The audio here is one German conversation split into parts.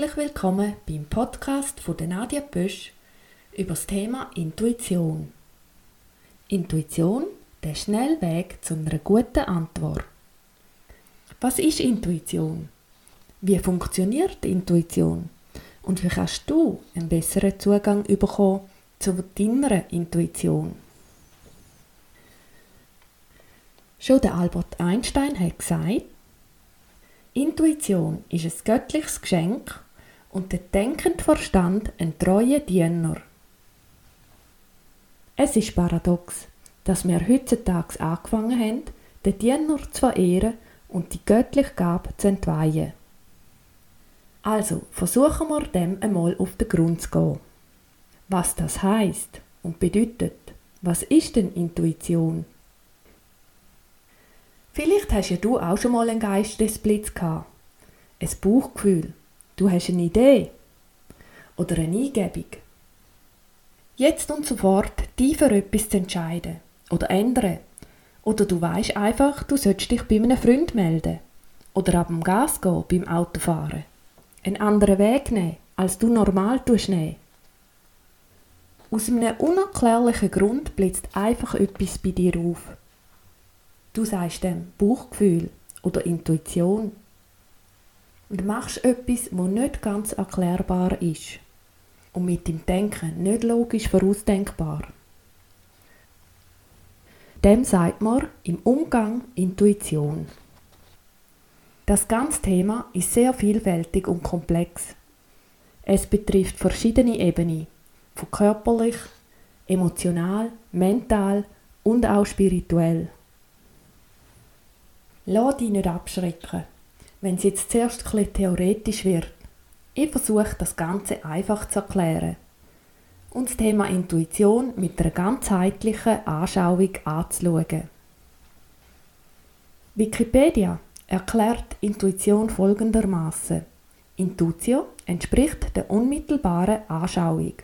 Herzlich willkommen beim Podcast von Nadia Bösch über das Thema Intuition. Intuition, der schnelle Weg zu einer guten Antwort. Was ist Intuition? Wie funktioniert Intuition? Und wie kannst du einen besseren Zugang bekommen zu deiner Intuition? Schon der Albert Einstein hat gesagt, Intuition ist ein göttliches Geschenk und der denkende Verstand ein treuer Diener. Es ist paradox, dass wir heutzutage angefangen haben, den Diener zu verehren und die göttliche Gabe zu entweihen. Also versuchen wir dem einmal auf den Grund zu gehen. Was das heißt und bedeutet, was ist denn Intuition? Vielleicht hast ja du auch schon mal einen Geistesblitz gehabt. Ein Bauchgefühl. Du hast eine Idee. Oder eine Eingebung. Jetzt und sofort für etwas zu entscheiden. Oder ändern. Oder du weißt einfach, du sollst dich bei einem Freund melden. Oder ab dem Gas gehen beim Autofahren. Einen anderen Weg nehmen, als du normal nehmen. Aus einem unerklärlichen Grund blitzt einfach etwas bei dir auf. Du sagst dem Bauchgefühl oder Intuition und machst etwas, wo nicht ganz erklärbar ist und mit dem Denken nicht logisch vorausdenkbar. Dem sagt man im Umgang Intuition. Das ganze Thema ist sehr vielfältig und komplex. Es betrifft verschiedene Ebenen, von körperlich, emotional, mental und auch spirituell. Lass dich nicht abschrecken, wenn es jetzt zuerst etwas theoretisch wird. Ich versuche das Ganze einfach zu erklären und das Thema Intuition mit einer ganzheitlichen Anschauung anzuschauen. Wikipedia erklärt Intuition folgendermaßen: Intutio entspricht der unmittelbaren Anschauung.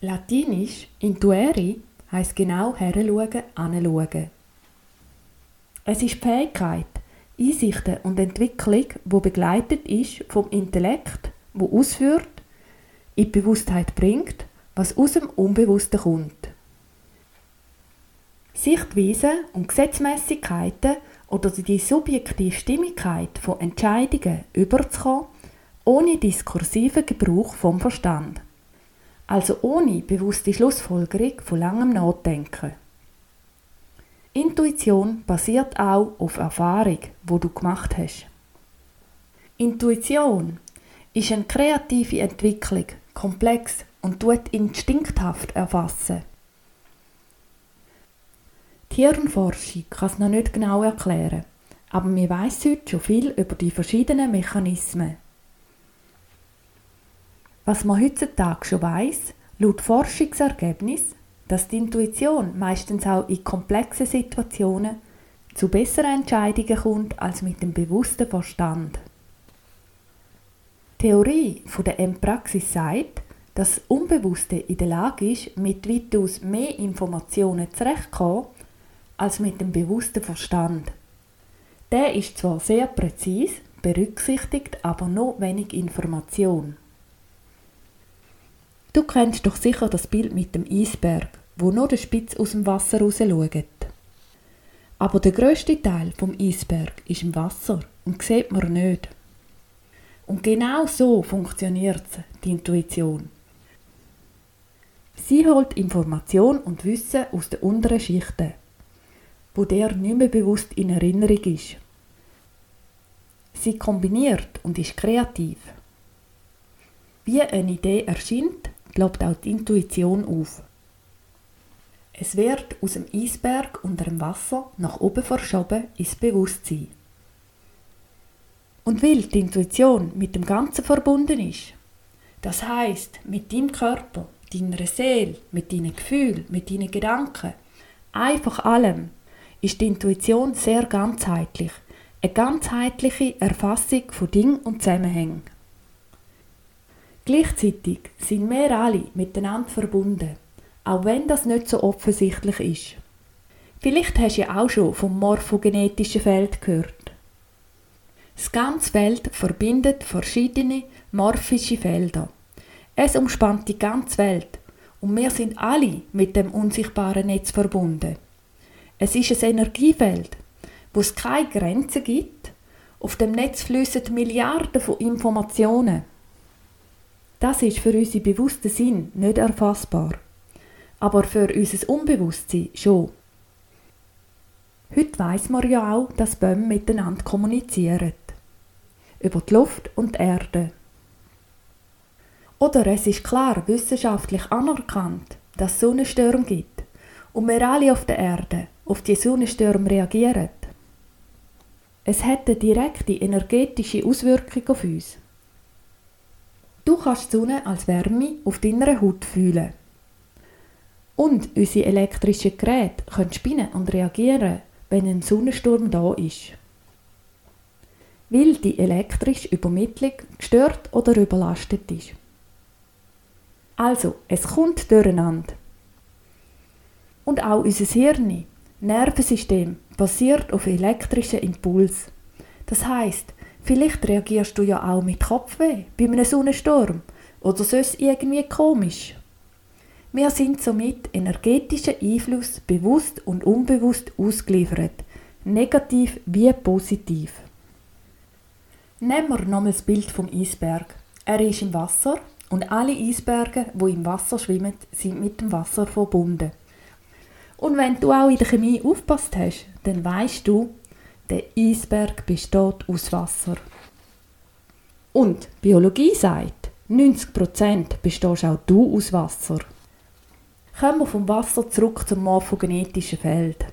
Latinisch intueri heißt genau heranschauen, anschauen. Es ist die Fähigkeit, Einsichten und Entwicklung, wo begleitet ist vom Intellekt, wo ausführt, in die Bewusstheit bringt, was aus dem Unbewussten kommt. Sichtweisen und Gesetzmäßigkeiten oder die subjektive Stimmigkeit von Entscheidungen überzukommen, ohne diskursiven Gebrauch vom Verstand. Also ohne bewusste Schlussfolgerung von langem Nachdenken. Intuition basiert auch auf Erfahrung, wo du gemacht hast. Intuition ist eine kreative Entwicklung, komplex und tut instinkthaft erfassen. Die Hirnforschung kann es noch nicht genau erklären, aber wir weiß heute schon viel über die verschiedenen Mechanismen. Was man heutzutage schon weiß, laut Forschungsergebnis dass die Intuition meistens auch in komplexen Situationen zu besseren Entscheidungen kommt als mit dem bewussten Verstand. Die Theorie von der M-Praxis sagt, dass das Unbewusste in der Lage ist, mit weitaus mehr Informationen zurechtzukommen als mit dem bewussten Verstand. Der ist zwar sehr präzise, berücksichtigt aber noch wenig Information. Du kennst doch sicher das Bild mit dem Eisberg, wo nur der Spitz aus dem Wasser raus schaut. Aber der grösste Teil vom Eisberg ist im Wasser und sieht man nicht. Und genau so funktioniert die Intuition. Sie holt Information und Wissen aus den unteren Schichten, wo der nicht mehr bewusst in Erinnerung ist. Sie kombiniert und ist kreativ. Wie eine Idee erscheint, glaubt auch die Intuition auf. Es wird aus dem Eisberg unter dem Wasser nach oben verschoben ins Bewusstsein. Und weil die Intuition mit dem Ganzen verbunden ist, das heißt mit deinem Körper, deiner Seele, mit deinen Gefühlen, mit deinen Gedanken, einfach allem, ist die Intuition sehr ganzheitlich, eine ganzheitliche Erfassung von Dingen und Zusammenhängen. Gleichzeitig sind wir alle miteinander verbunden, auch wenn das nicht so offensichtlich ist. Vielleicht hast du ja auch schon vom morphogenetischen Feld gehört. Das ganze Feld verbindet verschiedene morphische Felder. Es umspannt die ganze Welt und wir sind alle mit dem unsichtbaren Netz verbunden. Es ist ein Energiefeld, wo es keine Grenzen gibt. Auf dem Netz fließen Milliarden von Informationen. Das ist für unseren bewussten Sinn nicht erfassbar, aber für unser Unbewusstsein schon. Heute weiß man ja auch, dass Bäume miteinander kommunizieren. Über die Luft und die Erde. Oder es ist klar wissenschaftlich anerkannt, dass es Sonnenstürme gibt und wir alle auf der Erde auf die Sonnenstürme reagieren. Es hat eine direkte energetische Auswirkung auf uns. Du kannst die Sonne als Wärme auf deiner Haut fühlen. Und unsere elektrischen Geräte können spinnen und reagieren, wenn ein Sonnensturm da ist. Weil die elektrische Übermittlung gestört oder überlastet ist. Also, es kommt durcheinander. Und auch unser Hirn, Nervensystem, basiert auf elektrischen Impuls. Das heißt, vielleicht reagierst du ja auch mit Kopfweh bei einem Sonnensturm oder sonst irgendwie komisch. Wir sind somit energetischen Einfluss bewusst und unbewusst ausgeliefert, negativ wie positiv. Nehmen wir nochmal das Bild vom Eisberg. Er ist im Wasser und alle Eisberge, wo im Wasser schwimmen, sind mit dem Wasser verbunden. Und wenn du auch in der Chemie aufpasst hast, dann weißt du, der Eisberg besteht aus Wasser. Und Biologie sagt, 90% bestehst auch du aus Wasser. Kommen wir vom Wasser zurück zum morphogenetischen Feld.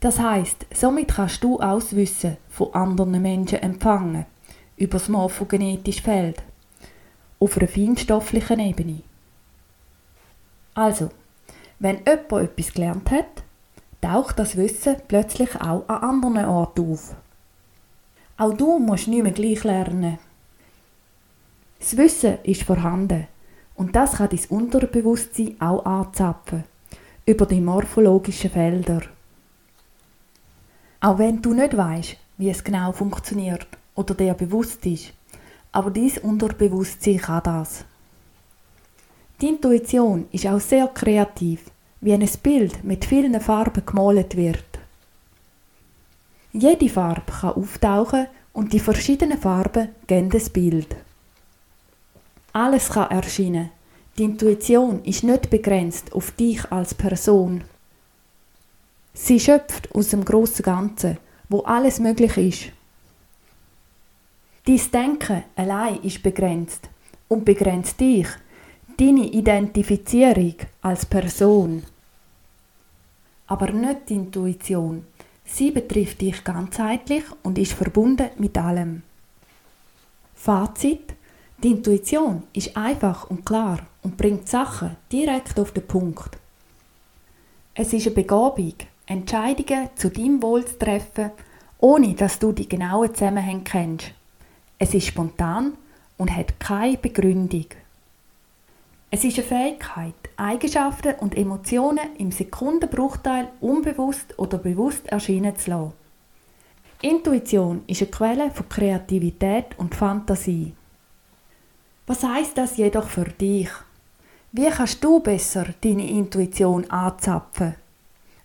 Das heißt, somit kannst du Auswissen von anderen Menschen empfangen über das morphogenetische Feld auf einer feinstofflichen Ebene. Also, wenn jemand etwas gelernt hat, taucht das Wissen plötzlich auch an anderen Orten auf. Auch du musst nicht mehr gleich lernen. Das Wissen ist vorhanden und das kann dein Unterbewusstsein auch anzapfen, über die morphologischen Felder. Auch wenn du nicht weißt, wie es genau funktioniert oder dir bewusst ist, aber dein Unterbewusstsein kann das. Die Intuition ist auch sehr kreativ, wie ein Bild mit vielen Farben gemalt wird. Jede Farbe kann auftauchen und die verschiedenen Farben geben das Bild. Alles kann erscheinen. Die Intuition ist nicht begrenzt auf dich als Person. Sie schöpft aus dem großen Ganzen, wo alles möglich ist. Dein Denken allein ist begrenzt und begrenzt dich, deine Identifizierung als Person. Aber nicht die Intuition. Sie betrifft dich ganzheitlich und ist verbunden mit allem. Fazit: Die Intuition ist einfach und klar und bringt Sachen direkt auf den Punkt. Es ist eine Begabung, Entscheidungen zu deinem Wohl zu treffen, ohne dass du die genauen Zusammenhänge kennst. Es ist spontan und hat keine Begründung. Es ist eine Fähigkeit, Eigenschaften und Emotionen im Sekundenbruchteil unbewusst oder bewusst erscheinen zu lassen. Intuition ist eine Quelle von Kreativität und Fantasie. Was heißt das jedoch für dich? Wie kannst du besser deine Intuition anzapfen?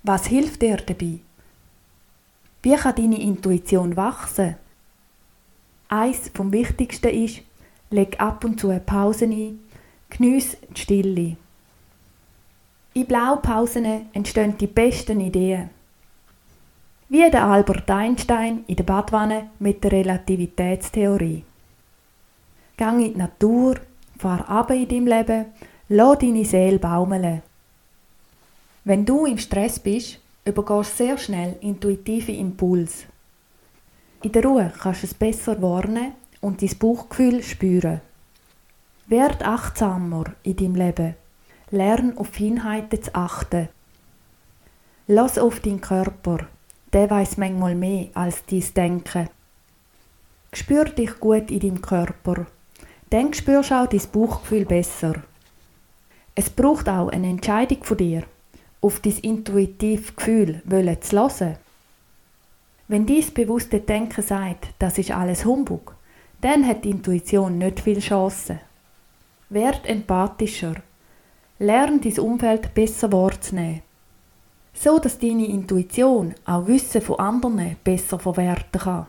Was hilft dir dabei? Wie kann deine Intuition wachsen? Eins vom Wichtigsten ist, leg ab und zu eine Pause ein, geniess die Stille. In Blaupausen entstehen die besten Ideen. Wie der Albert Einstein in der Badwanne mit der Relativitätstheorie. Gang in die Natur, fahr ab in deinem Leben, lass deine Seele baumeln. Wenn du im Stress bist, übergehst sehr schnell intuitive Impulse. In der Ruhe kannst du es besser warnen und dein Bauchgefühl spüren. Werd achtsamer in deinem Leben. Lern auf Feinheiten zu achten. Lass auf deinen Körper. Der weiß manchmal mehr als dein Denken. Spür dich gut in deinem Körper. Dann spürst du auch dein Bauchgefühl besser. Es braucht auch eine Entscheidung von dir, auf dein intuitives Gefühl zu hören. Wenn dies bewusste Denken sagt, das ist alles Humbug, dann hat die Intuition nicht viel Chance. Werd empathischer. Lern dein Umfeld besser wahrzunehmen. So dass deine Intuition auch Wissen von anderen besser verwerten kann.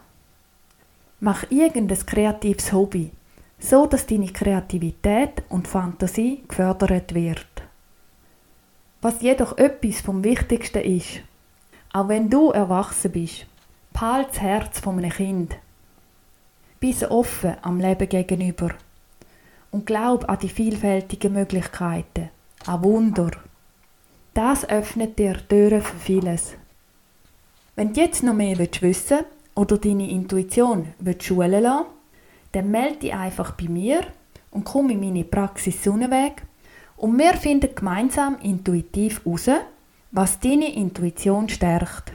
Mach irgendein kreatives Hobby, so dass deine Kreativität und Fantasie gefördert wird. Was jedoch etwas vom Wichtigsten ist, auch wenn du erwachsen bist, behalt das Herz von einem Kind. Bist offen am Leben gegenüber und glaub an die vielfältigen Möglichkeiten, an Wunder. Das öffnet dir Türen für vieles. Wenn du jetzt noch mehr wissen willst oder deine Intuition schulen lassen dann melde dich einfach bei mir und komm in meine Praxis Sonnenweg und wir finden gemeinsam intuitiv heraus, was deine Intuition stärkt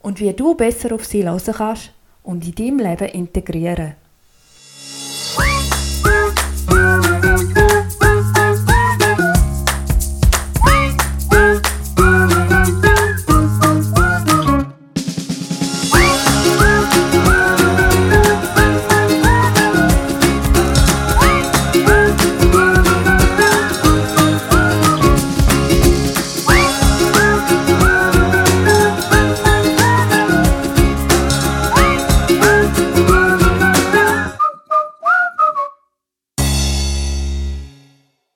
und wie du besser auf sie hören kannst und in deinem Leben integrieren.